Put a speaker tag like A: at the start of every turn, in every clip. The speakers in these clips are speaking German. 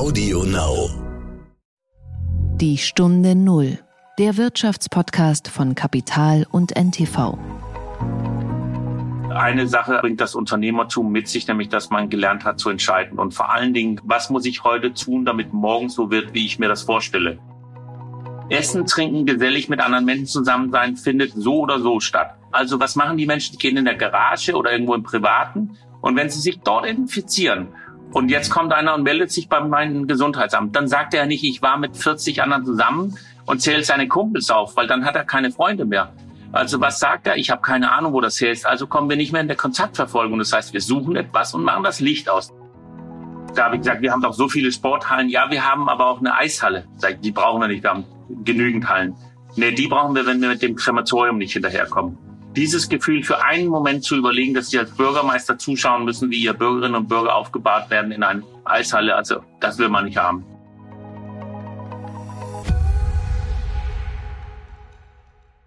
A: Audio Now.
B: Die Stunde Null. Der Wirtschaftspodcast von Kapital und NTV.
C: Eine Sache bringt das Unternehmertum mit sich, nämlich dass man gelernt hat zu entscheiden. Und vor allen Dingen, was muss ich heute tun, damit morgen so wird, wie ich mir das vorstelle. Essen, trinken, gesellig mit anderen Menschen zusammen sein, findet so oder so statt. Also was machen die Menschen? Die gehen in der Garage oder irgendwo im Privaten. Und wenn sie sich dort infizieren und jetzt kommt einer und meldet sich bei meinem Gesundheitsamt, dann sagt er nicht, ich war mit 40 anderen zusammen und zählt seine Kumpels auf, weil dann hat er keine Freunde mehr. Also was sagt er? Ich habe keine Ahnung, wo das her ist. Also kommen wir nicht mehr in der Kontaktverfolgung. Das heißt, wir suchen etwas und machen das Licht aus. Da habe ich gesagt, wir haben doch so viele Sporthallen. Ja, wir haben aber auch eine Eishalle. Die brauchen wir nicht, wir haben genügend Hallen. Nee, die brauchen wir, wenn wir mit dem Krematorium nicht hinterherkommen. Dieses Gefühl für einen Moment zu überlegen, dass Sie als Bürgermeister zuschauen müssen, wie Ihr Bürgerinnen und Bürger aufgebahrt werden in einer Eishalle, also das will man nicht haben.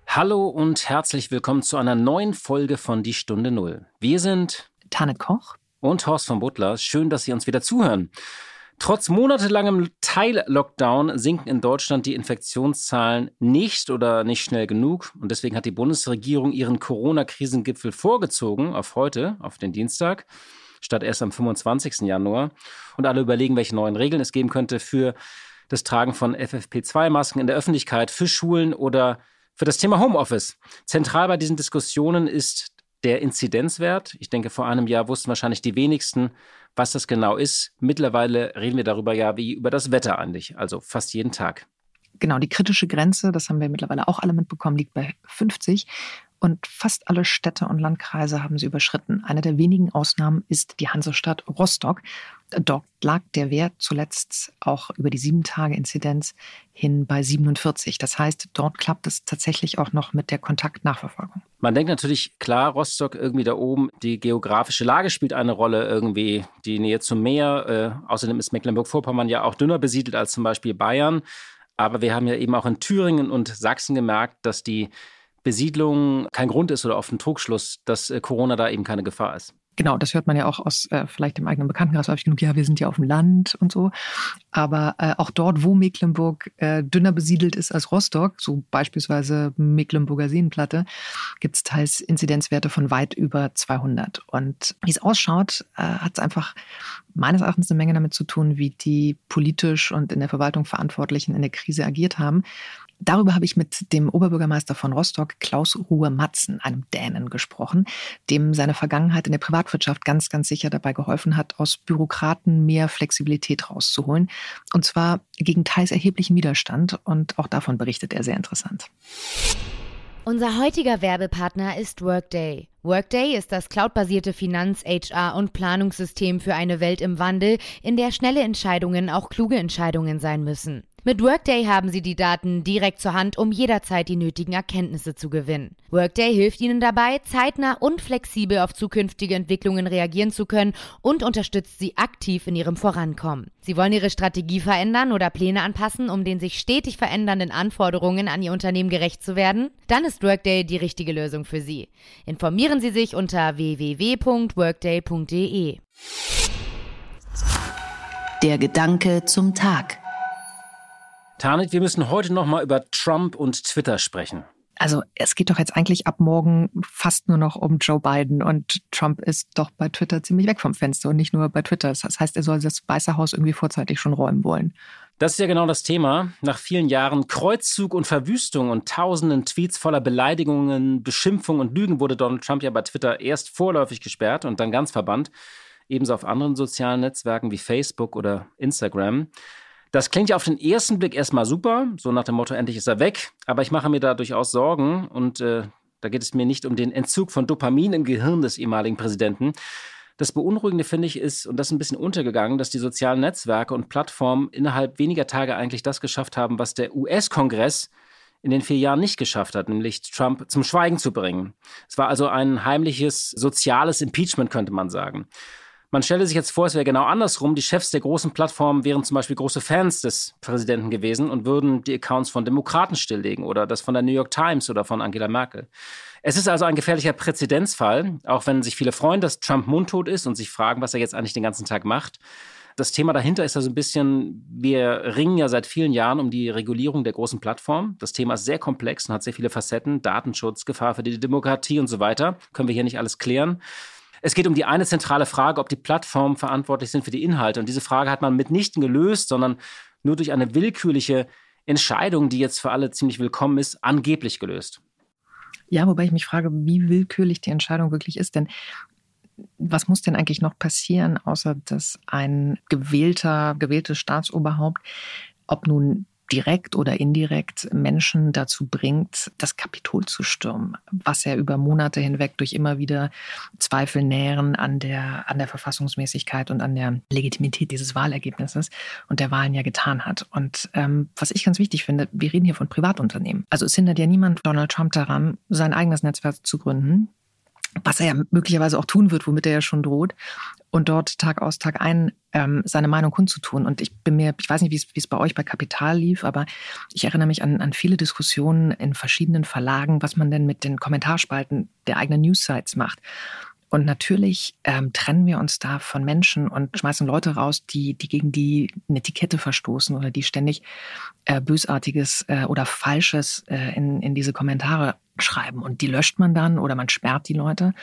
D: Hallo und herzlich willkommen zu einer neuen Folge von Die Stunde Null. Wir sind
B: Tanne Koch
D: und Horst von Butler. Schön, dass Sie uns wieder zuhören. Trotz monatelangem Teil-Lockdown sinken in Deutschland die Infektionszahlen nicht oder nicht schnell genug. Und deswegen hat die Bundesregierung ihren Corona-Krisengipfel vorgezogen auf heute, auf den Dienstag, statt erst am 25. Januar. Und alle überlegen, welche neuen Regeln es geben könnte für das Tragen von FFP2-Masken in der Öffentlichkeit, für Schulen oder für das Thema Homeoffice. Zentral bei diesen Diskussionen ist der Inzidenzwert. Ich denke, vor einem Jahr wussten wahrscheinlich die wenigsten, was das genau ist. Mittlerweile reden wir darüber ja wie über das Wetter eigentlich, also fast jeden Tag.
B: Genau, die kritische Grenze, das haben wir mittlerweile auch alle mitbekommen, liegt bei 50. Und fast alle Städte und Landkreise haben sie überschritten. Eine der wenigen Ausnahmen ist die Hansestadt Rostock. Dort lag der Wert zuletzt auch über die sieben Tage Inzidenz hin bei 47. Das heißt, dort klappt es tatsächlich auch noch mit der Kontaktnachverfolgung.
D: Man denkt natürlich, klar, Rostock irgendwie da oben, die geografische Lage spielt eine Rolle irgendwie, die Nähe zum Meer. Äh, außerdem ist Mecklenburg-Vorpommern ja auch dünner besiedelt als zum Beispiel Bayern. Aber wir haben ja eben auch in Thüringen und Sachsen gemerkt, dass die Besiedlung kein Grund ist oder auf den Trugschluss, dass äh, Corona da eben keine Gefahr ist.
B: Genau, das hört man ja auch aus äh, vielleicht dem eigenen Bekanntenkreis häufig genug. Ja, wir sind ja auf dem Land und so. Aber äh, auch dort, wo Mecklenburg äh, dünner besiedelt ist als Rostock, so beispielsweise Mecklenburger Seenplatte, gibt es teils Inzidenzwerte von weit über 200. Und wie es ausschaut, äh, hat es einfach meines Erachtens eine Menge damit zu tun, wie die politisch und in der Verwaltung Verantwortlichen in der Krise agiert haben. Darüber habe ich mit dem Oberbürgermeister von Rostock, Klaus Ruhe Matzen, einem Dänen, gesprochen, dem seine Vergangenheit in der Privatwirtschaft ganz, ganz sicher dabei geholfen hat, aus Bürokraten mehr Flexibilität rauszuholen. Und zwar gegen teils erheblichen Widerstand. Und auch davon berichtet er sehr interessant.
E: Unser heutiger Werbepartner ist Workday. Workday ist das cloudbasierte Finanz-, HR- und Planungssystem für eine Welt im Wandel, in der schnelle Entscheidungen auch kluge Entscheidungen sein müssen. Mit Workday haben Sie die Daten direkt zur Hand, um jederzeit die nötigen Erkenntnisse zu gewinnen. Workday hilft Ihnen dabei, zeitnah und flexibel auf zukünftige Entwicklungen reagieren zu können und unterstützt Sie aktiv in Ihrem Vorankommen. Sie wollen Ihre Strategie verändern oder Pläne anpassen, um den sich stetig verändernden Anforderungen an Ihr Unternehmen gerecht zu werden? Dann ist Workday die richtige Lösung für Sie. Informieren Sie sich unter www.workday.de.
B: Der Gedanke zum Tag.
D: Tanit, wir müssen heute noch mal über Trump und Twitter sprechen.
B: Also es geht doch jetzt eigentlich ab morgen fast nur noch um Joe Biden und Trump ist doch bei Twitter ziemlich weg vom Fenster und nicht nur bei Twitter. Das heißt, er soll das Weiße Haus irgendwie vorzeitig schon räumen wollen.
D: Das ist ja genau das Thema. Nach vielen Jahren Kreuzzug und Verwüstung und tausenden Tweets voller Beleidigungen, Beschimpfungen und Lügen wurde Donald Trump ja bei Twitter erst vorläufig gesperrt und dann ganz verbannt. Ebenso auf anderen sozialen Netzwerken wie Facebook oder Instagram. Das klingt ja auf den ersten Blick erstmal super, so nach dem Motto, endlich ist er weg. Aber ich mache mir da durchaus Sorgen und äh, da geht es mir nicht um den Entzug von Dopamin im Gehirn des ehemaligen Präsidenten. Das Beunruhigende finde ich ist, und das ist ein bisschen untergegangen, dass die sozialen Netzwerke und Plattformen innerhalb weniger Tage eigentlich das geschafft haben, was der US-Kongress in den vier Jahren nicht geschafft hat, nämlich Trump zum Schweigen zu bringen. Es war also ein heimliches soziales Impeachment, könnte man sagen. Man stelle sich jetzt vor, es wäre genau andersrum. Die Chefs der großen Plattformen wären zum Beispiel große Fans des Präsidenten gewesen und würden die Accounts von Demokraten stilllegen oder das von der New York Times oder von Angela Merkel. Es ist also ein gefährlicher Präzedenzfall, auch wenn sich viele freuen, dass Trump mundtot ist und sich fragen, was er jetzt eigentlich den ganzen Tag macht. Das Thema dahinter ist ja so ein bisschen, wir ringen ja seit vielen Jahren um die Regulierung der großen Plattformen. Das Thema ist sehr komplex und hat sehr viele Facetten. Datenschutz, Gefahr für die Demokratie und so weiter. Können wir hier nicht alles klären. Es geht um die eine zentrale Frage, ob die Plattformen verantwortlich sind für die Inhalte. Und diese Frage hat man mitnichten gelöst, sondern nur durch eine willkürliche Entscheidung, die jetzt für alle ziemlich willkommen ist, angeblich gelöst.
B: Ja, wobei ich mich frage, wie willkürlich die Entscheidung wirklich ist. Denn was muss denn eigentlich noch passieren, außer dass ein gewählter, gewähltes Staatsoberhaupt, ob nun direkt oder indirekt Menschen dazu bringt, das Kapitol zu stürmen, was er über Monate hinweg durch immer wieder Zweifel nähren an der, an der Verfassungsmäßigkeit und an der Legitimität dieses Wahlergebnisses und der Wahlen ja getan hat. Und ähm, was ich ganz wichtig finde, wir reden hier von Privatunternehmen. Also es hindert ja niemand Donald Trump daran, sein eigenes Netzwerk zu gründen was er ja möglicherweise auch tun wird, womit er ja schon droht, und dort Tag aus Tag ein ähm, seine Meinung kundzutun. Und ich bin mir, ich weiß nicht, wie es bei euch bei Kapital lief, aber ich erinnere mich an, an viele Diskussionen in verschiedenen Verlagen, was man denn mit den Kommentarspalten der eigenen News-Sites macht. Und natürlich ähm, trennen wir uns da von Menschen und schmeißen Leute raus, die, die gegen die eine Etikette verstoßen oder die ständig äh, Bösartiges äh, oder Falsches äh, in, in diese Kommentare schreiben. Und die löscht man dann oder man sperrt die Leute.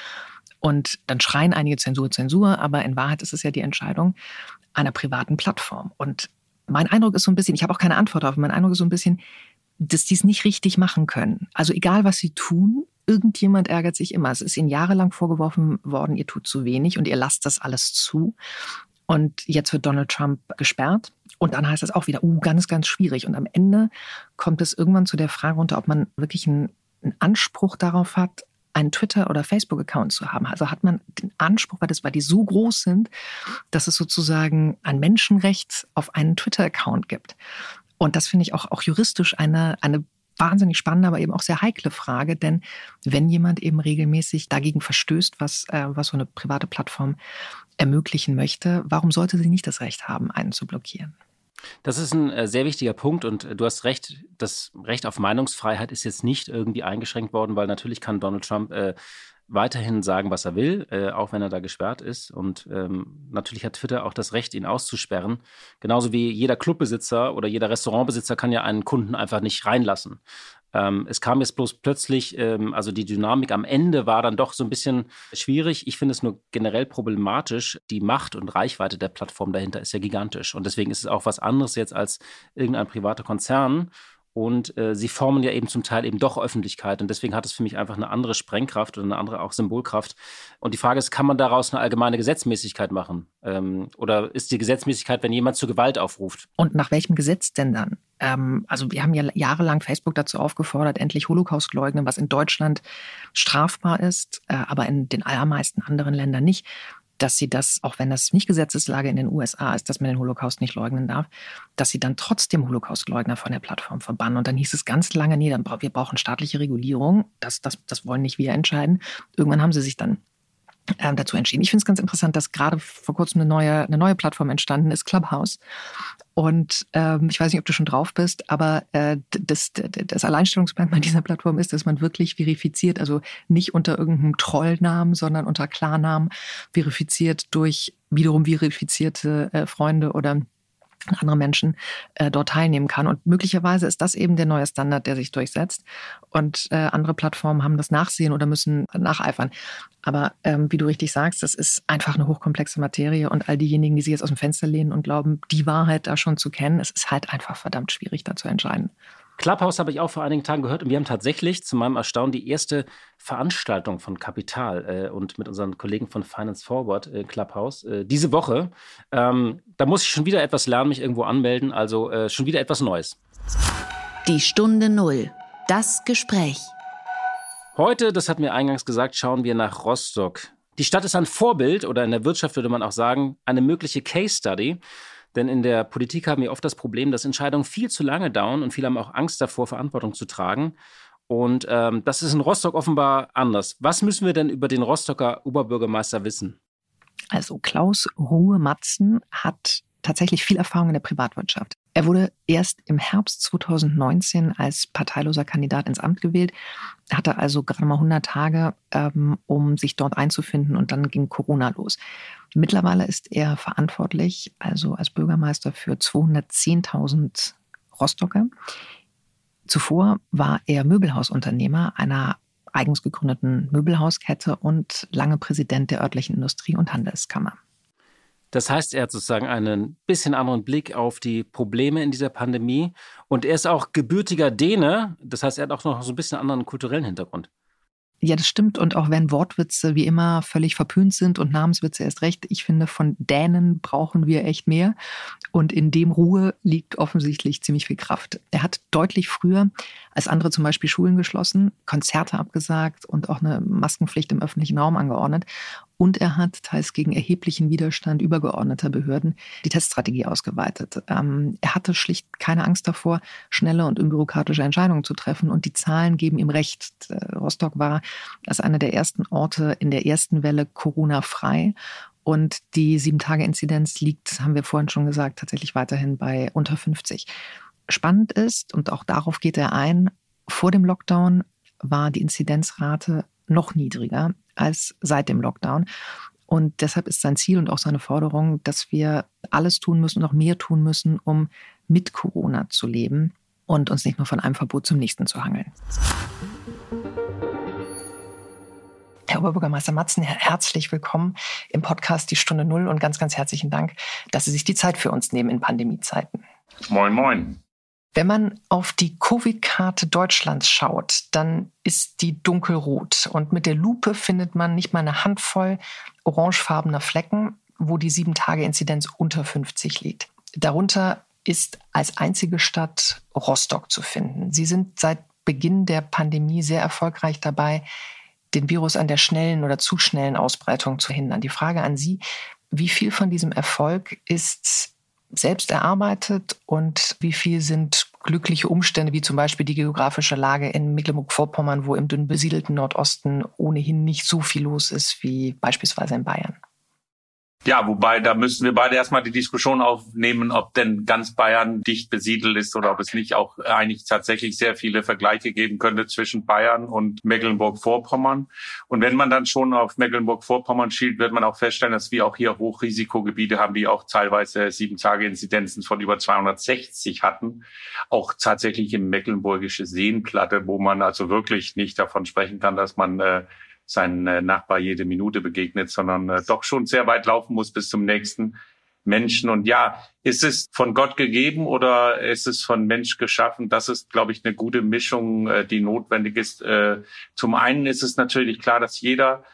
B: Und dann schreien einige Zensur, Zensur, aber in Wahrheit ist es ja die Entscheidung einer privaten Plattform. Und mein Eindruck ist so ein bisschen, ich habe auch keine Antwort darauf, mein Eindruck ist so ein bisschen, dass die es nicht richtig machen können. Also egal, was sie tun, irgendjemand ärgert sich immer. Es ist ihnen jahrelang vorgeworfen worden, ihr tut zu wenig und ihr lasst das alles zu. Und jetzt wird Donald Trump gesperrt. Und dann heißt es auch wieder, uh, ganz, ganz schwierig. Und am Ende kommt es irgendwann zu der Frage runter, ob man wirklich einen, einen Anspruch darauf hat, einen Twitter- oder Facebook-Account zu haben. Also hat man den Anspruch, weil, das, weil die so groß sind, dass es sozusagen ein Menschenrecht auf einen Twitter-Account gibt. Und das finde ich auch, auch juristisch eine, eine wahnsinnig spannende, aber eben auch sehr heikle Frage, denn wenn jemand eben regelmäßig dagegen verstößt, was, äh, was so eine private Plattform ermöglichen möchte, warum sollte sie nicht das Recht haben, einen zu blockieren?
D: Das ist ein äh, sehr wichtiger Punkt und äh, du hast recht, das Recht auf Meinungsfreiheit ist jetzt nicht irgendwie eingeschränkt worden, weil natürlich kann Donald Trump äh, weiterhin sagen, was er will, äh, auch wenn er da gesperrt ist. Und ähm, natürlich hat Twitter auch das Recht, ihn auszusperren. Genauso wie jeder Clubbesitzer oder jeder Restaurantbesitzer kann ja einen Kunden einfach nicht reinlassen. Ähm, es kam jetzt bloß plötzlich, ähm, also die Dynamik am Ende war dann doch so ein bisschen schwierig. Ich finde es nur generell problematisch. Die Macht und Reichweite der Plattform dahinter ist ja gigantisch. Und deswegen ist es auch was anderes jetzt als irgendein privater Konzern. Und äh, sie formen ja eben zum Teil eben doch Öffentlichkeit. Und deswegen hat es für mich einfach eine andere Sprengkraft oder eine andere auch Symbolkraft. Und die Frage ist, kann man daraus eine allgemeine Gesetzmäßigkeit machen? Ähm, oder ist die Gesetzmäßigkeit, wenn jemand zu Gewalt aufruft?
B: Und nach welchem Gesetz denn dann? Ähm, also wir haben ja jahrelang Facebook dazu aufgefordert, endlich Holocaust leugnen, was in Deutschland strafbar ist, äh, aber in den allermeisten anderen Ländern nicht dass sie das, auch wenn das nicht Gesetzeslage in den USA ist, dass man den Holocaust nicht leugnen darf, dass sie dann trotzdem Holocaustleugner von der Plattform verbannen. Und dann hieß es ganz lange, nee, dann, wir brauchen staatliche Regulierung. Das, das, das wollen nicht wir entscheiden. Irgendwann haben sie sich dann ähm, dazu entschieden. Ich finde es ganz interessant, dass gerade vor kurzem eine neue, eine neue Plattform entstanden ist, Clubhouse. Und ähm, ich weiß nicht, ob du schon drauf bist, aber äh, das, das Alleinstellungsmerkmal dieser Plattform ist, dass man wirklich verifiziert, also nicht unter irgendeinem Trollnamen, sondern unter Klarnamen verifiziert durch wiederum verifizierte äh, Freunde oder andere Menschen äh, dort teilnehmen kann. Und möglicherweise ist das eben der neue Standard, der sich durchsetzt. Und äh, andere Plattformen haben das Nachsehen oder müssen nacheifern. Aber ähm, wie du richtig sagst, das ist einfach eine hochkomplexe Materie. Und all diejenigen, die sich jetzt aus dem Fenster lehnen und glauben, die Wahrheit da schon zu kennen, es ist halt einfach verdammt schwierig, da zu entscheiden.
D: Clubhouse habe ich auch vor einigen Tagen gehört und wir haben tatsächlich zu meinem Erstaunen die erste Veranstaltung von Kapital äh, und mit unseren Kollegen von Finance Forward äh, Clubhouse äh, diese Woche. Ähm, da muss ich schon wieder etwas lernen, mich irgendwo anmelden, also äh, schon wieder etwas Neues.
E: Die Stunde Null. Das Gespräch.
D: Heute, das hat mir eingangs gesagt, schauen wir nach Rostock. Die Stadt ist ein Vorbild oder in der Wirtschaft würde man auch sagen, eine mögliche Case Study denn in der Politik haben wir oft das Problem, dass Entscheidungen viel zu lange dauern und viele haben auch Angst davor, Verantwortung zu tragen. Und ähm, das ist in Rostock offenbar anders. Was müssen wir denn über den Rostocker Oberbürgermeister wissen?
B: Also Klaus Ruhe-Matzen hat tatsächlich viel Erfahrung in der Privatwirtschaft. Er wurde erst im Herbst 2019 als parteiloser Kandidat ins Amt gewählt, hatte also gerade mal 100 Tage, ähm, um sich dort einzufinden und dann ging Corona los. Mittlerweile ist er verantwortlich, also als Bürgermeister für 210.000 Rostocker. Zuvor war er Möbelhausunternehmer einer eigens gegründeten Möbelhauskette und lange Präsident der örtlichen Industrie- und Handelskammer.
D: Das heißt, er hat sozusagen einen bisschen anderen Blick auf die Probleme in dieser Pandemie und er ist auch gebürtiger Däne. Das heißt, er hat auch noch so ein bisschen anderen kulturellen Hintergrund.
B: Ja, das stimmt. Und auch wenn Wortwitze wie immer völlig verpönt sind und Namenswitze erst recht, ich finde, von Dänen brauchen wir echt mehr. Und in dem Ruhe liegt offensichtlich ziemlich viel Kraft. Er hat deutlich früher als andere zum Beispiel Schulen geschlossen, Konzerte abgesagt und auch eine Maskenpflicht im öffentlichen Raum angeordnet. Und er hat teils gegen erheblichen Widerstand übergeordneter Behörden die Teststrategie ausgeweitet. Ähm, er hatte schlicht keine Angst davor, schnelle und unbürokratische Entscheidungen zu treffen. Und die Zahlen geben ihm recht. Äh, Rostock war als einer der ersten Orte in der ersten Welle Corona-frei. Und die Sieben-Tage-Inzidenz liegt, haben wir vorhin schon gesagt, tatsächlich weiterhin bei unter 50. Spannend ist, und auch darauf geht er ein, vor dem Lockdown war die Inzidenzrate noch niedriger als seit dem Lockdown. Und deshalb ist sein Ziel und auch seine Forderung, dass wir alles tun müssen und noch mehr tun müssen, um mit Corona zu leben und uns nicht nur von einem Verbot zum nächsten zu hangeln. Herr Oberbürgermeister Matzen, herzlich willkommen im Podcast Die Stunde Null und ganz, ganz herzlichen Dank, dass Sie sich die Zeit für uns nehmen in Pandemiezeiten.
C: Moin, moin.
B: Wenn man auf die Covid-Karte Deutschlands schaut, dann ist die dunkelrot. Und mit der Lupe findet man nicht mal eine Handvoll orangefarbener Flecken, wo die Sieben-Tage-Inzidenz unter 50 liegt. Darunter ist als einzige Stadt Rostock zu finden. Sie sind seit Beginn der Pandemie sehr erfolgreich dabei, den Virus an der schnellen oder zu schnellen Ausbreitung zu hindern. Die Frage an Sie, wie viel von diesem Erfolg ist selbst erarbeitet und wie viel sind glückliche Umstände, wie zum Beispiel die geografische Lage in Mecklenburg-Vorpommern, wo im dünn besiedelten Nordosten ohnehin nicht so viel los ist wie beispielsweise in Bayern?
C: Ja, wobei da müssen wir beide erstmal die Diskussion aufnehmen, ob denn ganz Bayern dicht besiedelt ist oder ob es nicht auch eigentlich tatsächlich sehr viele Vergleiche geben könnte zwischen Bayern und Mecklenburg-Vorpommern. Und wenn man dann schon auf Mecklenburg-Vorpommern schielt, wird man auch feststellen, dass wir auch hier Hochrisikogebiete haben, die auch teilweise sieben Tage Inzidenzen von über 260 hatten. Auch tatsächlich im mecklenburgische Seenplatte, wo man also wirklich nicht davon sprechen kann, dass man äh, seinen äh, Nachbar jede Minute begegnet, sondern äh, doch schon sehr weit laufen muss bis zum nächsten Menschen. Und ja, ist es von Gott gegeben oder ist es von Mensch geschaffen? Das ist, glaube ich, eine gute Mischung, äh, die notwendig ist. Zum einen ist es natürlich klar, dass jeder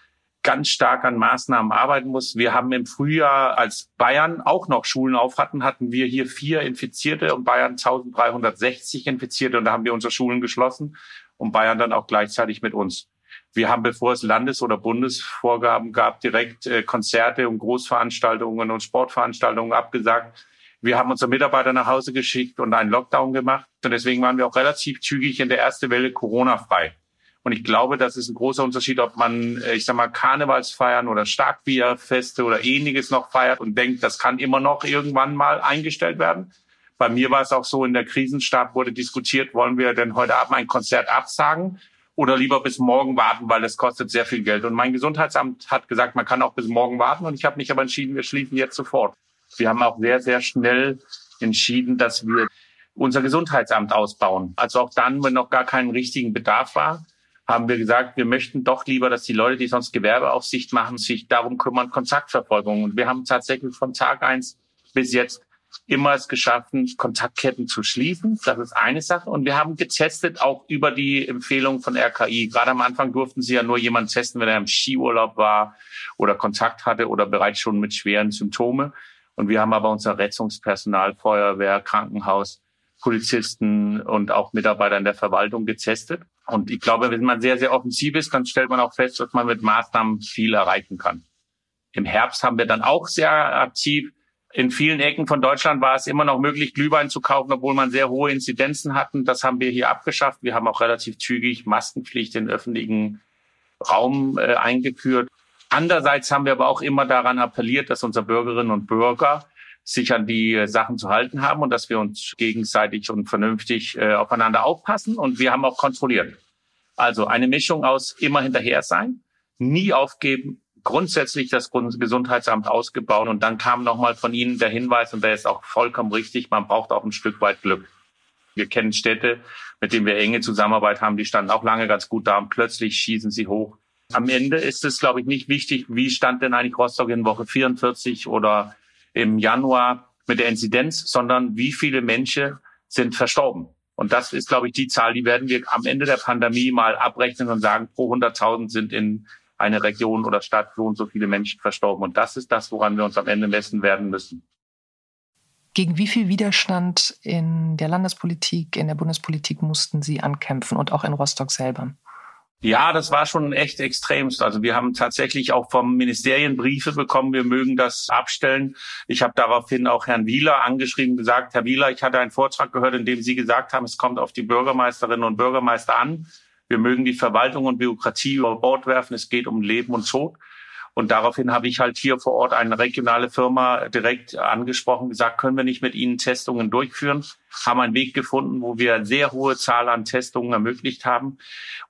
C: ganz stark an Maßnahmen arbeiten muss. Wir haben im Frühjahr, als Bayern auch noch Schulen auf hatten, hatten wir hier vier Infizierte und Bayern 1360 Infizierte und da haben wir unsere Schulen geschlossen und Bayern dann auch gleichzeitig mit uns. Wir haben, bevor es Landes- oder Bundesvorgaben gab, direkt äh, Konzerte und Großveranstaltungen und Sportveranstaltungen abgesagt. Wir haben unsere Mitarbeiter nach Hause geschickt und einen Lockdown gemacht. Und deswegen waren wir auch relativ zügig in der ersten Welle Corona-frei. Und ich glaube, das ist ein großer Unterschied, ob man, äh, ich sag mal, Karnevalsfeiern oder Starkbierfeste oder ähnliches noch feiert und denkt, das kann immer noch irgendwann mal eingestellt werden. Bei mir war es auch so, in der Krisenstab wurde diskutiert, wollen wir denn heute Abend ein Konzert absagen? Oder lieber bis morgen warten, weil es kostet sehr viel Geld. Und mein Gesundheitsamt hat gesagt, man kann auch bis morgen warten. Und ich habe mich aber entschieden, wir schließen jetzt sofort. Wir haben auch sehr, sehr schnell entschieden, dass wir unser Gesundheitsamt ausbauen. Also auch dann, wenn noch gar keinen richtigen Bedarf war, haben wir gesagt, wir möchten doch lieber, dass die Leute, die sonst Gewerbeaufsicht machen, sich darum kümmern, Kontaktverfolgung. Und wir haben tatsächlich von Tag eins bis jetzt immer es geschaffen, Kontaktketten zu schließen. Das ist eine Sache. Und wir haben getestet auch über die Empfehlung von RKI. Gerade am Anfang durften sie ja nur jemanden testen, wenn er im Skiurlaub war oder Kontakt hatte oder bereits schon mit schweren Symptomen. Und wir haben aber unser Rettungspersonal, Feuerwehr, Krankenhaus, Polizisten und auch Mitarbeiter in der Verwaltung getestet. Und ich glaube, wenn man sehr, sehr offensiv ist, dann stellt man auch fest, dass man mit Maßnahmen viel erreichen kann. Im Herbst haben wir dann auch sehr aktiv in vielen Ecken von Deutschland war es immer noch möglich, Glühwein zu kaufen, obwohl man sehr hohe Inzidenzen hatten. Das haben wir hier abgeschafft. Wir haben auch relativ zügig Maskenpflicht in öffentlichen Raum äh, eingeführt. Andererseits haben wir aber auch immer daran appelliert, dass unsere Bürgerinnen und Bürger sich an die Sachen zu halten haben und dass wir uns gegenseitig und vernünftig äh, aufeinander aufpassen. Und wir haben auch kontrolliert. Also eine Mischung aus immer hinterher sein, nie aufgeben, grundsätzlich das Gesundheitsamt ausgebaut. Und dann kam nochmal von Ihnen der Hinweis, und der ist auch vollkommen richtig, man braucht auch ein Stück weit Glück. Wir kennen Städte, mit denen wir enge Zusammenarbeit haben, die standen auch lange ganz gut da und plötzlich schießen sie hoch. Am Ende ist es, glaube ich, nicht wichtig, wie stand denn eigentlich Rostock in Woche 44 oder im Januar mit der Inzidenz, sondern wie viele Menschen sind verstorben. Und das ist, glaube ich, die Zahl, die werden wir am Ende der Pandemie mal abrechnen und sagen, pro 100.000 sind in einer Region oder Stadt so und so viele Menschen verstorben. Und das ist das, woran wir uns am Ende messen werden müssen.
B: Gegen wie viel Widerstand in der Landespolitik, in der Bundespolitik mussten Sie ankämpfen und auch in Rostock selber?
C: Ja, das war schon echt extremst. Also wir haben tatsächlich auch vom Ministerien Briefe bekommen, wir mögen das abstellen. Ich habe daraufhin auch Herrn Wieler angeschrieben, gesagt, Herr Wieler, ich hatte einen Vortrag gehört, in dem Sie gesagt haben, es kommt auf die Bürgermeisterinnen und Bürgermeister an. Wir mögen die Verwaltung und Bürokratie über Bord werfen. Es geht um Leben und Tod. Und daraufhin habe ich halt hier vor Ort eine regionale Firma direkt angesprochen, gesagt, können wir nicht mit Ihnen Testungen durchführen? Haben einen Weg gefunden, wo wir sehr hohe Zahl an Testungen ermöglicht haben.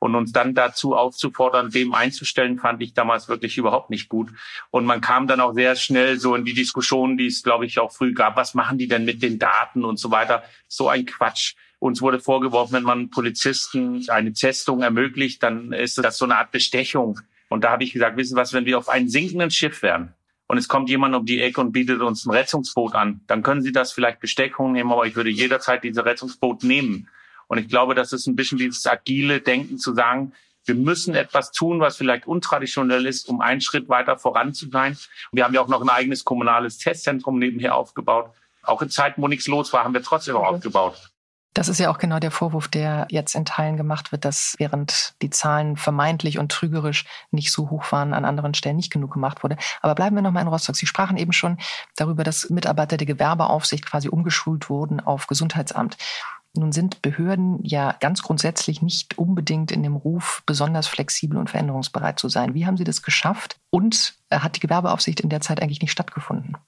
C: Und uns dann dazu aufzufordern, dem einzustellen, fand ich damals wirklich überhaupt nicht gut. Und man kam dann auch sehr schnell so in die Diskussion, die es, glaube ich, auch früh gab. Was machen die denn mit den Daten und so weiter? So ein Quatsch. Uns wurde vorgeworfen, wenn man Polizisten eine Testung ermöglicht, dann ist das so eine Art Bestechung. Und da habe ich gesagt, wissen Sie was, wenn wir auf einem sinkenden Schiff wären und es kommt jemand um die Ecke und bietet uns ein Rettungsboot an, dann können Sie das vielleicht Bestechung nehmen, aber ich würde jederzeit diese Rettungsboot nehmen. Und ich glaube, das ist ein bisschen dieses agile Denken zu sagen, wir müssen etwas tun, was vielleicht untraditionell ist, um einen Schritt weiter voran zu sein. wir haben ja auch noch ein eigenes kommunales Testzentrum nebenher aufgebaut. Auch in Zeiten, wo nichts los war, haben wir trotzdem auch aufgebaut.
B: Das ist ja auch genau der Vorwurf, der jetzt in Teilen gemacht wird, dass während die Zahlen vermeintlich und trügerisch nicht so hoch waren, an anderen Stellen nicht genug gemacht wurde. Aber bleiben wir nochmal in Rostock. Sie sprachen eben schon darüber, dass Mitarbeiter der Gewerbeaufsicht quasi umgeschult wurden auf Gesundheitsamt. Nun sind Behörden ja ganz grundsätzlich nicht unbedingt in dem Ruf, besonders flexibel und veränderungsbereit zu sein. Wie haben Sie das geschafft? Und äh, hat die Gewerbeaufsicht in der Zeit eigentlich nicht stattgefunden?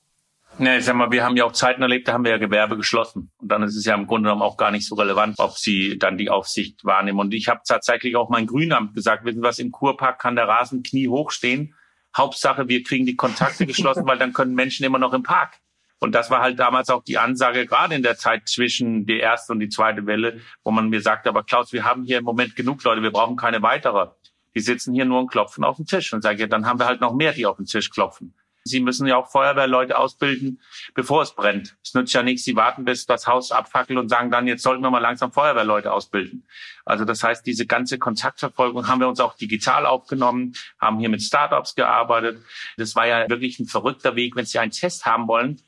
C: Ja, ich sag mal, wir haben ja auch Zeiten erlebt, da haben wir ja Gewerbe geschlossen. Und dann ist es ja im Grunde genommen auch gar nicht so relevant, ob sie dann die Aufsicht wahrnehmen. Und ich habe tatsächlich auch mein Grünamt gesagt, wissen was, im Kurpark kann der Rasen knie hoch stehen. Hauptsache, wir kriegen die Kontakte geschlossen, weil dann können Menschen immer noch im Park. Und das war halt damals auch die Ansage, gerade in der Zeit zwischen die erste und die zweite Welle, wo man mir sagte, aber Klaus, wir haben hier im Moment genug Leute, wir brauchen keine weitere. Die sitzen hier nur und klopfen auf den Tisch. Und sage, ja, dann haben wir halt noch mehr, die auf den Tisch klopfen. Sie müssen ja auch Feuerwehrleute ausbilden, bevor es brennt. Es nützt ja nichts, Sie warten, bis das Haus abfackelt und sagen dann, jetzt sollten wir mal langsam Feuerwehrleute ausbilden. Also das heißt, diese ganze Kontaktverfolgung haben wir uns auch digital aufgenommen, haben hier mit Startups gearbeitet. Das war ja wirklich ein verrückter Weg, wenn Sie einen Test haben wollen.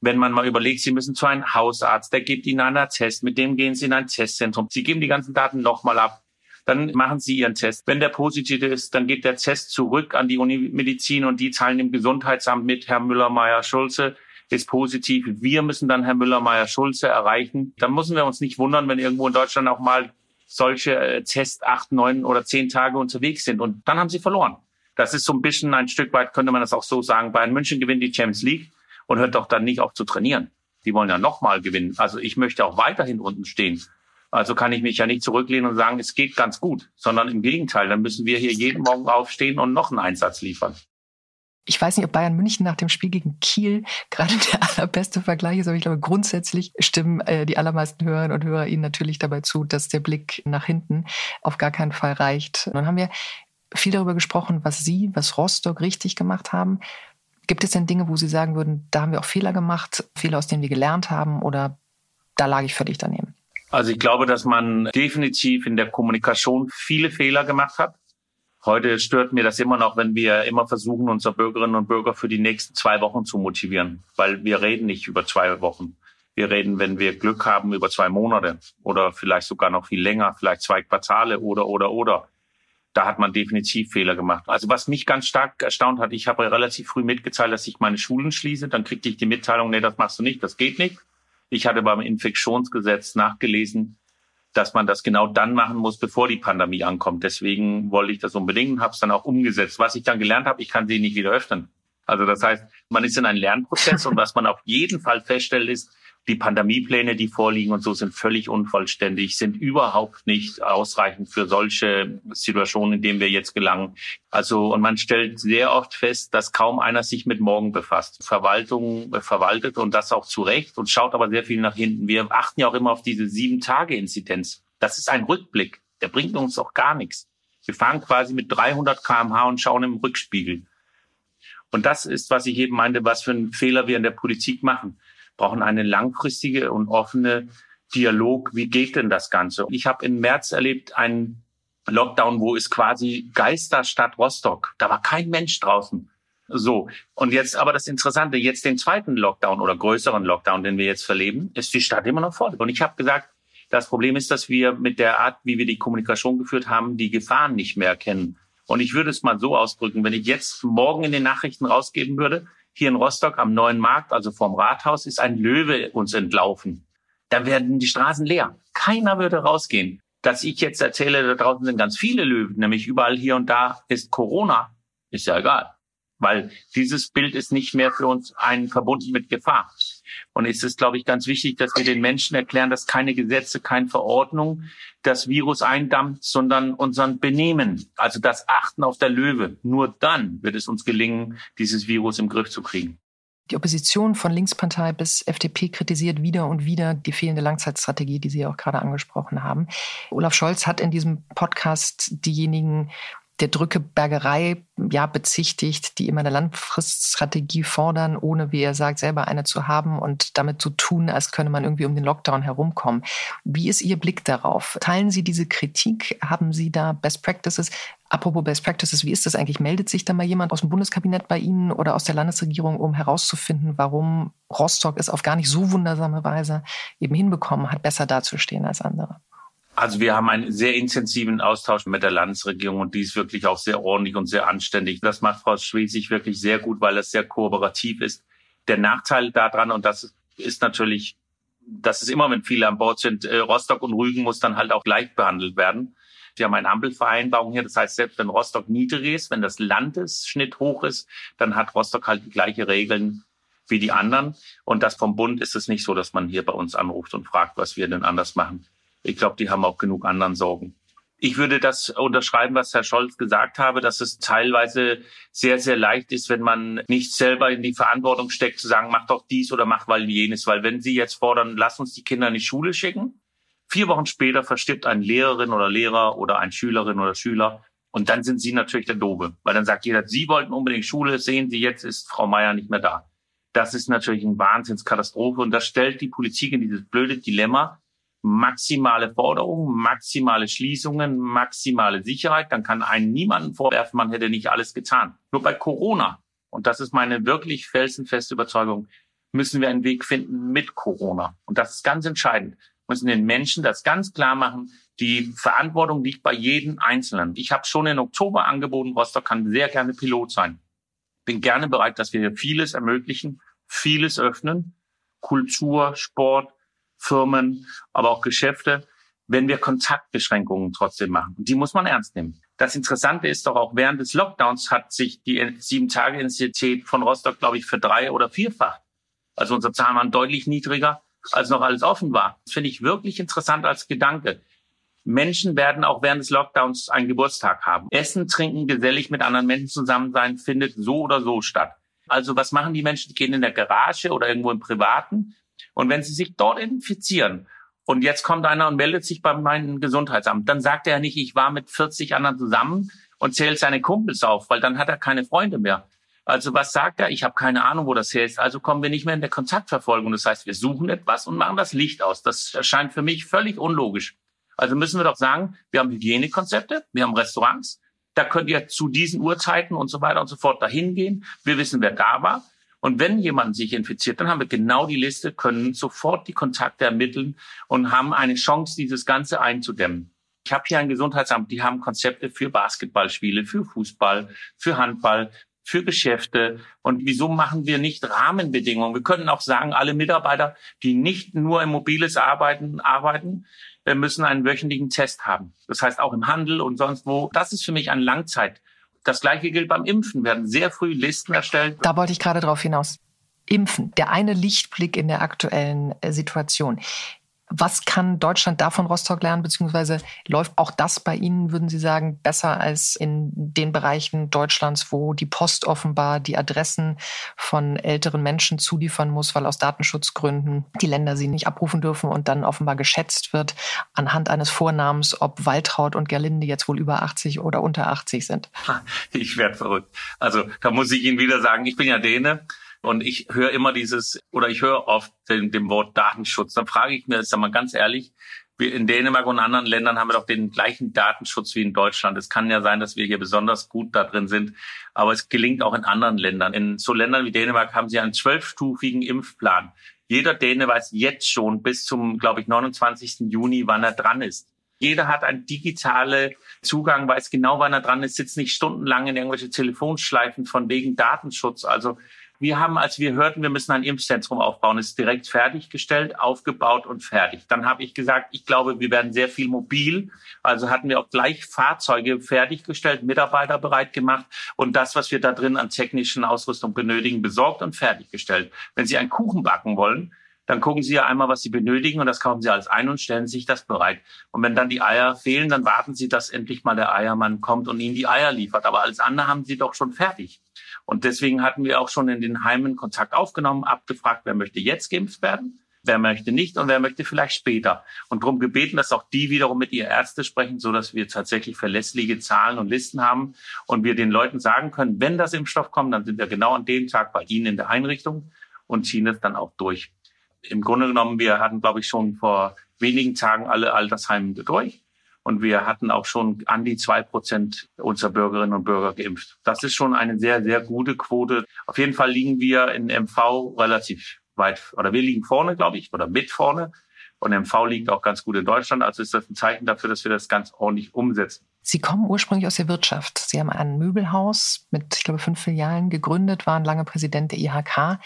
C: Wenn man mal überlegt, Sie müssen zu einem Hausarzt, der gibt Ihnen einen Test, mit dem gehen Sie in ein Testzentrum. Sie geben die ganzen Daten nochmal ab dann machen Sie Ihren Test. Wenn der positiv ist, dann geht der Test zurück an die Unimedizin und die zahlen dem Gesundheitsamt mit, Herr Müller-Meyer-Schulze ist positiv. Wir müssen dann Herr Müller-Meyer-Schulze erreichen. Dann müssen wir uns nicht wundern, wenn irgendwo in Deutschland auch mal solche äh, Tests acht, neun oder zehn Tage unterwegs sind. Und dann haben sie verloren. Das ist so ein bisschen ein Stück weit, könnte man das auch so sagen. Bayern München gewinnt die Champions League und hört doch dann nicht auf zu trainieren. Die wollen ja nochmal gewinnen. Also ich möchte auch weiterhin unten stehen. Also kann ich mich ja nicht zurücklehnen und sagen, es geht ganz gut, sondern im Gegenteil, dann müssen wir hier jeden Morgen aufstehen und noch einen Einsatz liefern.
B: Ich weiß nicht, ob Bayern München nach dem Spiel gegen Kiel gerade der allerbeste Vergleich ist, aber ich glaube, grundsätzlich stimmen äh, die allermeisten Hörerinnen und Hörer Ihnen natürlich dabei zu, dass der Blick nach hinten auf gar keinen Fall reicht. Nun haben wir viel darüber gesprochen, was Sie, was Rostock richtig gemacht haben. Gibt es denn Dinge, wo Sie sagen würden, da haben wir auch Fehler gemacht, Fehler, aus denen wir gelernt haben oder da lag ich völlig daneben?
C: Also ich glaube, dass man definitiv in der Kommunikation viele Fehler gemacht hat. Heute stört mir das immer noch, wenn wir immer versuchen, unsere Bürgerinnen und Bürger für die nächsten zwei Wochen zu motivieren, weil wir reden nicht über zwei Wochen. Wir reden, wenn wir Glück haben, über zwei Monate oder vielleicht sogar noch viel länger, vielleicht zwei Quartale oder, oder, oder. Da hat man definitiv Fehler gemacht. Also was mich ganz stark erstaunt hat, ich habe relativ früh mitgeteilt, dass ich meine Schulen schließe. Dann kriegte ich die Mitteilung, nee, das machst du nicht, das geht nicht. Ich hatte beim Infektionsgesetz nachgelesen, dass man das genau dann machen muss, bevor die Pandemie ankommt. Deswegen wollte ich das unbedingt und habe es dann auch umgesetzt. Was ich dann gelernt habe, ich kann sie nicht wieder öffnen. Also das heißt, man ist in einem Lernprozess und was man auf jeden Fall feststellt ist, die Pandemiepläne, die vorliegen und so sind völlig unvollständig, sind überhaupt nicht ausreichend für solche Situationen, in denen wir jetzt gelangen. Also, und man stellt sehr oft fest, dass kaum einer sich mit morgen befasst. Verwaltung verwaltet und das auch zu Recht und schaut aber sehr viel nach hinten. Wir achten ja auch immer auf diese sieben Tage Inzidenz. Das ist ein Rückblick. Der bringt uns auch gar nichts. Wir fahren quasi mit 300 kmh und schauen im Rückspiegel. Und das ist, was ich eben meinte, was für einen Fehler wir in der Politik machen brauchen eine langfristige und offene Dialog. Wie geht denn das Ganze? Ich habe im März erlebt einen Lockdown, wo es quasi Geisterstadt Rostock. Da war kein Mensch draußen. So. Und jetzt aber das Interessante, jetzt den zweiten Lockdown oder größeren Lockdown, den wir jetzt verleben, ist die Stadt immer noch voll. Und ich habe gesagt, das Problem ist, dass wir mit der Art, wie wir die Kommunikation geführt haben, die Gefahren nicht mehr kennen. Und ich würde es mal so ausdrücken, wenn ich jetzt morgen in den Nachrichten rausgeben würde, hier in Rostock am Neuen Markt, also vorm Rathaus, ist ein Löwe uns entlaufen. Da werden die Straßen leer. Keiner würde rausgehen. Dass ich jetzt erzähle, da draußen sind ganz viele Löwen, nämlich überall hier und da ist Corona, ist ja egal weil dieses Bild ist nicht mehr für uns ein verbunden mit Gefahr. Und es ist, glaube ich, ganz wichtig, dass wir den Menschen erklären, dass keine Gesetze, keine Verordnung das Virus eindammt, sondern unseren Benehmen, also das Achten auf der Löwe. Nur dann wird es uns gelingen, dieses Virus im Griff zu kriegen.
B: Die Opposition von Linkspartei bis FDP kritisiert wieder und wieder die fehlende Langzeitstrategie, die Sie auch gerade angesprochen haben. Olaf Scholz hat in diesem Podcast diejenigen der Drückebergerei ja bezichtigt, die immer eine Langfriststrategie fordern, ohne, wie er sagt, selber eine zu haben und damit zu tun, als könne man irgendwie um den Lockdown herumkommen. Wie ist Ihr Blick darauf? Teilen Sie diese Kritik? Haben Sie da Best Practices? Apropos Best Practices, wie ist das eigentlich? Meldet sich da mal jemand aus dem Bundeskabinett bei Ihnen oder aus der Landesregierung, um herauszufinden, warum Rostock es auf gar nicht so wundersame Weise eben hinbekommen hat, besser dazustehen als andere?
C: Also wir haben einen sehr intensiven Austausch mit der Landesregierung und die ist wirklich auch sehr ordentlich und sehr anständig. Das macht Frau Schwesig wirklich sehr gut, weil es sehr kooperativ ist. Der Nachteil daran, und das ist natürlich, das ist immer, wenn viele an Bord sind, äh, Rostock und Rügen muss dann halt auch gleich behandelt werden. Wir haben eine Ampelvereinbarung hier. Das heißt, selbst wenn Rostock niedrig ist, wenn das Landesschnitt hoch ist, dann hat Rostock halt die gleiche Regeln wie die anderen. Und das vom Bund ist es nicht so, dass man hier bei uns anruft und fragt, was wir denn anders machen. Ich glaube, die haben auch genug anderen Sorgen. Ich würde das unterschreiben, was Herr Scholz gesagt habe, dass es teilweise sehr, sehr leicht ist, wenn man nicht selber in die Verantwortung steckt, zu sagen, mach doch dies oder mach mal jenes. Weil wenn Sie jetzt fordern, lass uns die Kinder in die Schule schicken, vier Wochen später verstirbt eine Lehrerin oder Lehrer oder ein Schülerin oder Schüler. Und dann sind Sie natürlich der Dobe. Weil dann sagt jeder, Sie wollten unbedingt Schule, sehen Sie, jetzt ist Frau Meier nicht mehr da. Das ist natürlich eine Wahnsinnskatastrophe. Und das stellt die Politik in dieses blöde Dilemma, maximale Forderungen, maximale Schließungen, maximale Sicherheit, dann kann einen niemanden vorwerfen, man hätte nicht alles getan. Nur bei Corona, und das ist meine wirklich felsenfeste Überzeugung, müssen wir einen Weg finden mit Corona. Und das ist ganz entscheidend. Wir müssen den Menschen das ganz klar machen, die Verantwortung liegt bei jedem Einzelnen. Ich habe schon in Oktober angeboten, Rostock kann sehr gerne Pilot sein. Bin gerne bereit, dass wir hier vieles ermöglichen, vieles öffnen. Kultur, Sport, Firmen, aber auch Geschäfte, wenn wir Kontaktbeschränkungen trotzdem machen. Und die muss man ernst nehmen. Das Interessante ist doch auch, während des Lockdowns hat sich die Sieben-Tage-Intensität von Rostock, glaube ich, für drei oder vierfach. Also unsere Zahlen waren deutlich niedriger, als noch alles offen war. Das finde ich wirklich interessant als Gedanke. Menschen werden auch während des Lockdowns einen Geburtstag haben. Essen, trinken, gesellig mit anderen Menschen zusammen sein, findet so oder so statt. Also was machen die Menschen? Die gehen in der Garage oder irgendwo im Privaten und wenn Sie sich dort infizieren und jetzt kommt einer und meldet sich bei meinem Gesundheitsamt, dann sagt er nicht, ich war mit 40 anderen zusammen und zählt seine Kumpels auf, weil dann hat er keine Freunde mehr. Also was sagt er? Ich habe keine Ahnung, wo das her ist. Also kommen wir nicht mehr in der Kontaktverfolgung. Das heißt, wir suchen etwas und machen das Licht aus. Das erscheint für mich völlig unlogisch. Also müssen wir doch sagen, wir haben Hygienekonzepte, wir haben Restaurants, da könnt ihr zu diesen Uhrzeiten und so weiter und so fort dahin gehen. Wir wissen, wer da war. Und wenn jemand sich infiziert, dann haben wir genau die Liste, können sofort die Kontakte ermitteln und haben eine Chance, dieses Ganze einzudämmen. Ich habe hier ein Gesundheitsamt, die haben Konzepte für Basketballspiele, für Fußball, für Handball, für Geschäfte. Und wieso machen wir nicht Rahmenbedingungen? Wir können auch sagen, alle Mitarbeiter, die nicht nur im mobiles Arbeiten arbeiten, müssen einen wöchentlichen Test haben. Das heißt auch im Handel und sonst wo. Das ist für mich ein Langzeit Das gleiche gilt beim Impfen. Werden sehr früh Listen erstellt.
B: Da wollte ich gerade drauf hinaus. Impfen, der eine Lichtblick in der aktuellen äh, Situation. Was kann Deutschland davon Rostock lernen, beziehungsweise läuft auch das bei Ihnen, würden Sie sagen, besser als in den Bereichen Deutschlands, wo die Post offenbar die Adressen von älteren Menschen zuliefern muss, weil aus Datenschutzgründen die Länder sie nicht abrufen dürfen und dann offenbar geschätzt wird anhand eines Vornamens, ob Waltraud und Gerlinde jetzt wohl über 80 oder unter 80 sind?
C: Ich werde verrückt. Also da muss ich Ihnen wieder sagen, ich bin ja Däne und ich höre immer dieses, oder ich höre oft dem, dem Wort Datenschutz. Dann frage ich mir, sag mal ganz ehrlich, wir in Dänemark und anderen Ländern haben wir doch den gleichen Datenschutz wie in Deutschland. Es kann ja sein, dass wir hier besonders gut da drin sind, aber es gelingt auch in anderen Ländern. In so Ländern wie Dänemark haben sie einen zwölfstufigen Impfplan. Jeder Däne weiß jetzt schon bis zum, glaube ich, 29. Juni, wann er dran ist. Jeder hat einen digitalen Zugang, weiß genau, wann er dran ist, sitzt nicht stundenlang in irgendwelche Telefonschleifen von wegen Datenschutz. Also wir haben, als wir hörten, wir müssen ein Impfzentrum aufbauen, ist direkt fertiggestellt, aufgebaut und fertig. Dann habe ich gesagt, ich glaube, wir werden sehr viel mobil. Also hatten wir auch gleich Fahrzeuge fertiggestellt, Mitarbeiter bereit gemacht und das, was wir da drin an technischen Ausrüstung benötigen, besorgt und fertiggestellt. Wenn Sie einen Kuchen backen wollen, dann gucken Sie ja einmal, was Sie benötigen und das kaufen Sie alles ein und stellen sich das bereit. Und wenn dann die Eier fehlen, dann warten Sie, dass endlich mal der Eiermann kommt und Ihnen die Eier liefert. Aber alles andere haben Sie doch schon fertig. Und deswegen hatten wir auch schon in den Heimen Kontakt aufgenommen, abgefragt, wer möchte jetzt geimpft werden, wer möchte nicht und wer möchte vielleicht später. Und darum gebeten, dass auch die wiederum mit ihr Ärzte sprechen, so dass wir tatsächlich verlässliche Zahlen und Listen haben und wir den Leuten sagen können, wenn das Impfstoff kommt, dann sind wir genau an dem Tag bei Ihnen in der Einrichtung und ziehen es dann auch durch. Im Grunde genommen, wir hatten, glaube ich, schon vor wenigen Tagen alle Altersheime durch. Und wir hatten auch schon an die zwei Prozent unserer Bürgerinnen und Bürger geimpft. Das ist schon eine sehr, sehr gute Quote. Auf jeden Fall liegen wir in MV relativ weit, oder wir liegen vorne, glaube ich, oder mit vorne. Und MV liegt auch ganz gut in Deutschland. Also ist das ein Zeichen dafür, dass wir das ganz ordentlich umsetzen.
B: Sie kommen ursprünglich aus der Wirtschaft. Sie haben ein Möbelhaus mit, ich glaube, fünf Filialen gegründet, waren lange Präsident der IHK.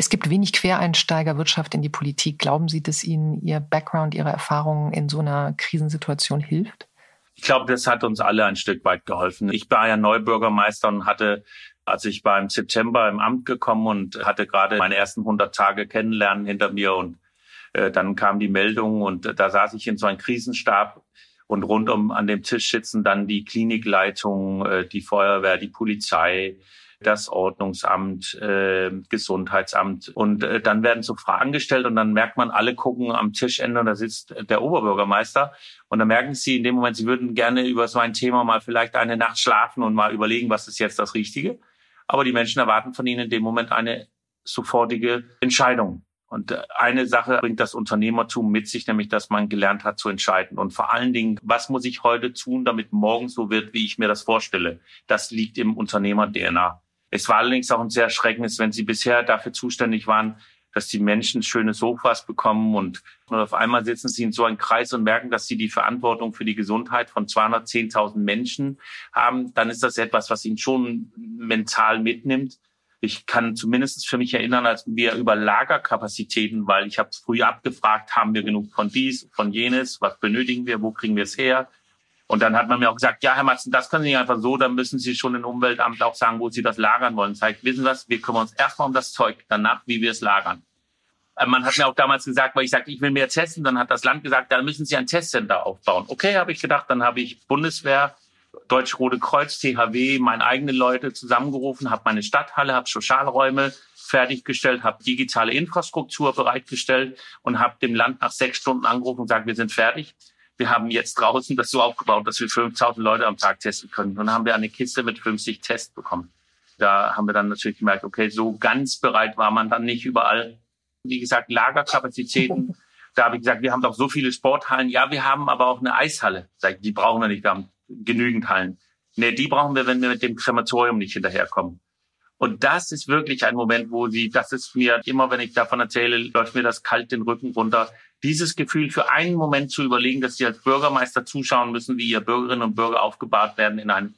B: Es gibt wenig Quereinsteigerwirtschaft in die Politik. Glauben Sie, dass Ihnen Ihr Background, Ihre Erfahrungen in so einer Krisensituation hilft?
C: Ich glaube, das hat uns alle ein Stück weit geholfen. Ich war ja Neubürgermeister und hatte, als ich war im September im Amt gekommen und hatte gerade meine ersten 100 Tage kennenlernen hinter mir und äh, dann kam die Meldung und äh, da saß ich in so einem Krisenstab und rundum an dem Tisch sitzen dann die Klinikleitung, äh, die Feuerwehr, die Polizei, das Ordnungsamt, äh, Gesundheitsamt. Und äh, dann werden so Fragen gestellt und dann merkt man, alle gucken am Tischende und da sitzt der Oberbürgermeister. Und dann merken sie in dem Moment, sie würden gerne über so ein Thema mal vielleicht eine Nacht schlafen und mal überlegen, was ist jetzt das Richtige. Aber die Menschen erwarten von ihnen in dem Moment eine sofortige Entscheidung. Und äh, eine Sache bringt das Unternehmertum mit sich, nämlich dass man gelernt hat zu entscheiden. Und vor allen Dingen, was muss ich heute tun, damit morgen so wird, wie ich mir das vorstelle? Das liegt im Unternehmer-DNA. Es war allerdings auch ein sehr erschreckendes, wenn Sie bisher dafür zuständig waren, dass die Menschen schöne Sofas bekommen und, und auf einmal sitzen sie in so einem Kreis und merken, dass sie die Verantwortung für die Gesundheit von 210.000 Menschen haben, dann ist das etwas, was ihnen schon mental mitnimmt. Ich kann zumindest für mich erinnern, als wir über Lagerkapazitäten, weil ich habe früh abgefragt, haben wir genug von dies, von jenes, was benötigen wir, wo kriegen wir es her? Und dann hat man mir auch gesagt, ja, Herr Matzen, das können Sie nicht einfach so, dann müssen Sie schon im Umweltamt auch sagen, wo Sie das lagern wollen. Heißt, wissen Sie was, wir kümmern uns erstmal um das Zeug, danach, wie wir es lagern. Äh, man hat mir auch damals gesagt, weil ich sagte, ich will mehr testen, dann hat das Land gesagt, dann müssen Sie ein Testcenter aufbauen. Okay, habe ich gedacht, dann habe ich Bundeswehr, Deutsche Rote Kreuz, THW, meine eigenen Leute zusammengerufen, habe meine Stadthalle, habe Sozialräume fertiggestellt, habe digitale Infrastruktur bereitgestellt und habe dem Land nach sechs Stunden angerufen und gesagt, wir sind fertig wir haben jetzt draußen das so aufgebaut, dass wir 5000 Leute am Tag testen können. Und dann haben wir eine Kiste mit 50 Tests bekommen. Da haben wir dann natürlich gemerkt, okay, so ganz bereit war man dann nicht überall. Wie gesagt, Lagerkapazitäten. Da habe ich gesagt, wir haben doch so viele Sporthallen. Ja, wir haben aber auch eine Eishalle. Die brauchen wir nicht, wir haben genügend Hallen. Nee, die brauchen wir, wenn wir mit dem Krematorium nicht hinterherkommen. Und das ist wirklich ein Moment, wo sie, das ist mir immer, wenn ich davon erzähle, läuft mir das kalt den Rücken runter dieses Gefühl für einen Moment zu überlegen, dass sie als Bürgermeister zuschauen müssen, wie ihr Bürgerinnen und Bürger aufgebahrt werden in einer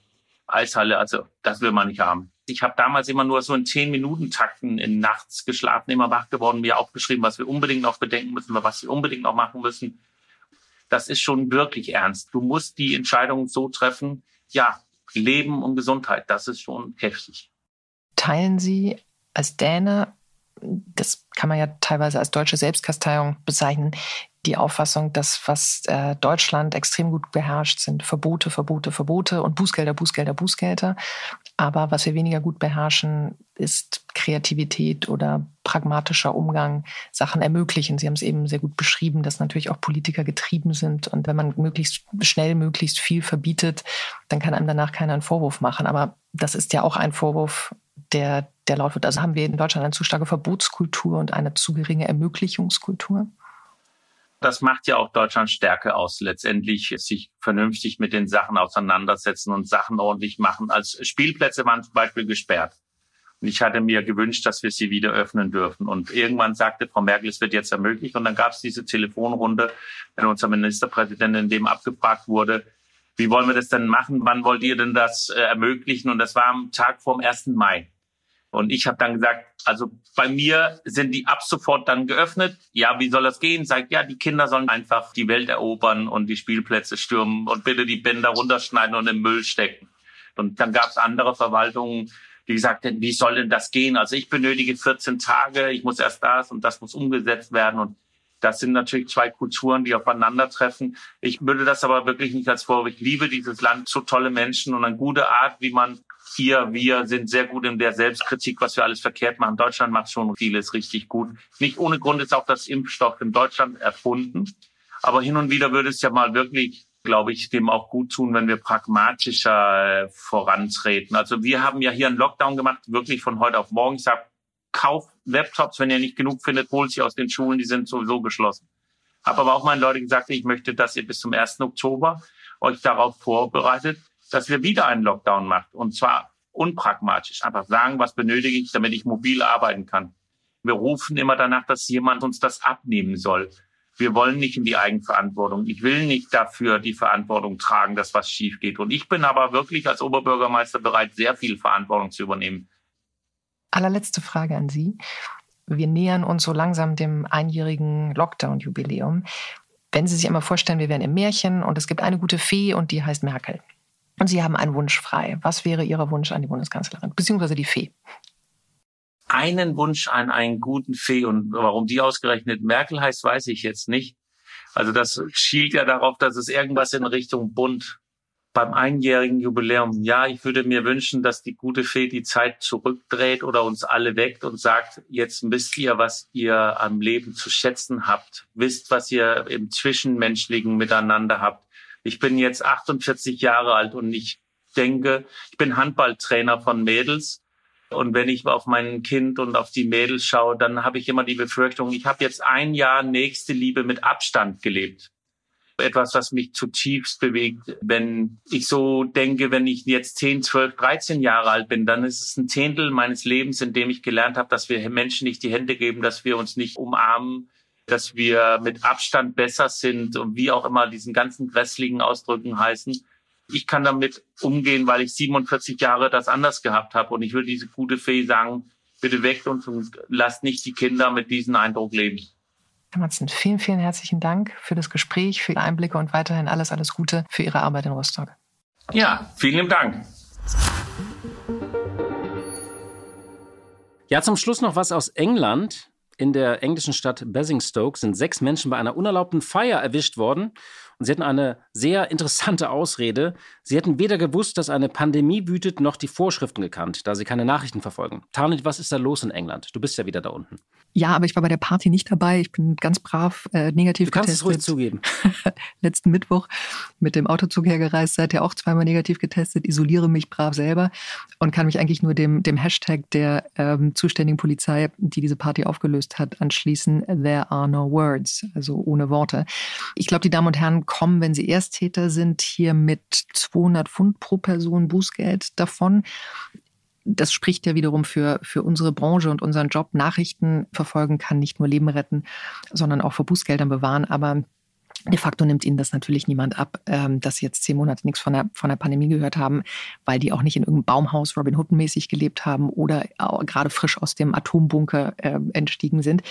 C: Eishalle. Also das will man nicht haben. Ich habe damals immer nur so in zehn Minuten Takten in nachts geschlafen, immer wach geworden, mir aufgeschrieben, was wir unbedingt noch bedenken müssen, was wir unbedingt noch machen müssen. Das ist schon wirklich ernst. Du musst die Entscheidung so treffen. Ja, Leben und Gesundheit. Das ist schon heftig.
B: Teilen Sie als Däne, das kann man ja teilweise als deutsche Selbstkasteiung bezeichnen, die Auffassung, dass was äh, Deutschland extrem gut beherrscht, sind Verbote, Verbote, Verbote und Bußgelder, Bußgelder, Bußgelder. Aber was wir weniger gut beherrschen, ist Kreativität oder pragmatischer Umgang, Sachen ermöglichen. Sie haben es eben sehr gut beschrieben, dass natürlich auch Politiker getrieben sind. Und wenn man möglichst schnell, möglichst viel verbietet, dann kann einem danach keiner einen Vorwurf machen. Aber das ist ja auch ein Vorwurf, der, der laut wird. Also haben wir in Deutschland eine zu starke Verbotskultur und eine zu geringe Ermöglichungskultur?
C: Das macht ja auch Deutschland Stärke aus, letztendlich sich vernünftig mit den Sachen auseinandersetzen und Sachen ordentlich machen. Als Spielplätze waren zum Beispiel gesperrt. Und ich hatte mir gewünscht, dass wir sie wieder öffnen dürfen. Und irgendwann sagte Frau Merkel, es wird jetzt ermöglicht. Und dann gab es diese Telefonrunde, wenn unser Ministerpräsident in dem abgefragt wurde, wie wollen wir das denn machen? Wann wollt ihr denn das äh, ermöglichen? Und das war am Tag vorm 1. Mai. Und ich habe dann gesagt, also bei mir sind die ab sofort dann geöffnet. Ja, wie soll das gehen? Sagt, ja, die Kinder sollen einfach die Welt erobern und die Spielplätze stürmen und bitte die Bänder runterschneiden und im Müll stecken. Und dann gab es andere Verwaltungen, die gesagt haben, wie soll denn das gehen? Also ich benötige 14 Tage, ich muss erst das und das muss umgesetzt werden. Und das sind natürlich zwei Kulturen, die aufeinandertreffen. Ich würde das aber wirklich nicht als Vorwurf. Ich liebe dieses Land, so tolle Menschen und eine gute Art, wie man hier, wir sind sehr gut in der Selbstkritik, was wir alles verkehrt machen. Deutschland macht schon vieles richtig gut. Nicht ohne Grund ist auch das Impfstoff in Deutschland erfunden. Aber hin und wieder würde es ja mal wirklich, glaube ich, dem auch gut tun, wenn wir pragmatischer äh, vorantreten. Also wir haben ja hier einen Lockdown gemacht, wirklich von heute auf morgen. Ich sage, kauf Laptops, wenn ihr nicht genug findet, holt sie aus den Schulen, die sind sowieso geschlossen. Habe aber auch meinen Leuten gesagt, ich möchte, dass ihr bis zum 1. Oktober euch darauf vorbereitet, dass wir wieder einen Lockdown machen. Und zwar unpragmatisch. Einfach sagen, was benötige ich, damit ich mobil arbeiten kann. Wir rufen immer danach, dass jemand uns das abnehmen soll. Wir wollen nicht in die Eigenverantwortung. Ich will nicht dafür die Verantwortung tragen, dass was schief geht. Und ich bin aber wirklich als Oberbürgermeister bereit, sehr viel Verantwortung zu übernehmen.
B: Allerletzte Frage an Sie. Wir nähern uns so langsam dem einjährigen Lockdown-Jubiläum. Wenn Sie sich einmal vorstellen, wir wären im Märchen und es gibt eine gute Fee und die heißt Merkel und Sie haben einen Wunsch frei. Was wäre Ihr Wunsch an die Bundeskanzlerin, beziehungsweise die Fee?
C: Einen Wunsch an einen guten Fee und warum die ausgerechnet Merkel heißt, weiß ich jetzt nicht. Also das schielt ja darauf, dass es irgendwas in Richtung Bund beim einjährigen Jubiläum. Ja, ich würde mir wünschen, dass die gute Fee die Zeit zurückdreht oder uns alle weckt und sagt, jetzt wisst ihr, was ihr am Leben zu schätzen habt. Wisst, was ihr im Zwischenmenschlichen miteinander habt. Ich bin jetzt 48 Jahre alt und ich denke, ich bin Handballtrainer von Mädels. Und wenn ich auf mein Kind und auf die Mädels schaue, dann habe ich immer die Befürchtung, ich habe jetzt ein Jahr nächste Liebe mit Abstand gelebt. Etwas, was mich zutiefst bewegt. Wenn ich so denke, wenn ich jetzt 10, 12, 13 Jahre alt bin, dann ist es ein Zehntel meines Lebens, in dem ich gelernt habe, dass wir Menschen nicht die Hände geben, dass wir uns nicht umarmen, dass wir mit Abstand besser sind und wie auch immer diesen ganzen grässlichen Ausdrücken heißen. Ich kann damit umgehen, weil ich 47 Jahre das anders gehabt habe. Und ich würde diese gute Fee sagen, bitte uns und lasst nicht die Kinder mit diesem Eindruck leben.
B: Herr Matzen, vielen, vielen herzlichen Dank für das Gespräch, für Ihre Einblicke und weiterhin alles, alles Gute für Ihre Arbeit in Rostock.
C: Ja, vielen Dank.
D: Ja, zum Schluss noch was aus England. In der englischen Stadt Basingstoke sind sechs Menschen bei einer unerlaubten Feier erwischt worden und sie hatten eine sehr interessante Ausrede. Sie hätten weder gewusst, dass eine Pandemie wütet, noch die Vorschriften gekannt, da sie keine Nachrichten verfolgen. Tarnit, was ist da los in England? Du bist ja wieder da unten.
B: Ja, aber ich war bei der Party nicht dabei. Ich bin ganz brav äh, negativ
D: du kannst
B: getestet.
D: es ruhig zugeben.
B: Letzten Mittwoch mit dem Autozug hergereist, seid ihr auch zweimal negativ getestet, isoliere mich brav selber und kann mich eigentlich nur dem, dem Hashtag der ähm, zuständigen Polizei, die diese Party aufgelöst hat, anschließen. There are no words, also ohne Worte. Ich glaube, die Damen und Herren kommen, wenn sie Ersttäter sind, hier mit 200 Pfund pro Person Bußgeld davon. Das spricht ja wiederum für, für unsere Branche und unseren Job. Nachrichten verfolgen kann nicht nur Leben retten, sondern auch vor Bußgeldern bewahren. Aber De facto nimmt ihnen das natürlich niemand ab, ähm, dass sie jetzt zehn Monate nichts von der, von der Pandemie gehört haben, weil die auch nicht in irgendeinem Baumhaus Robin Hood-mäßig gelebt haben oder gerade frisch aus dem Atombunker äh, entstiegen sind.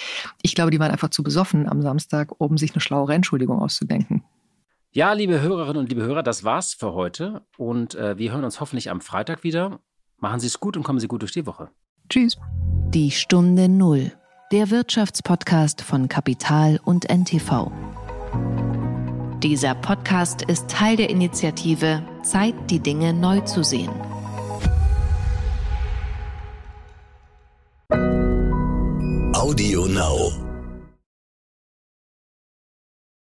B: Ich glaube, die waren einfach zu besoffen am Samstag, um sich eine schlauere Entschuldigung auszudenken.
D: Ja, liebe Hörerinnen und liebe Hörer, das war's für heute. Und äh, wir hören uns hoffentlich am Freitag wieder. Machen Sie es gut und kommen Sie gut durch die Woche.
B: Tschüss.
A: Die Stunde Null, der Wirtschaftspodcast von Kapital und NTV. Dieser Podcast ist Teil der Initiative Zeit, die Dinge neu zu sehen.
F: Audio Now.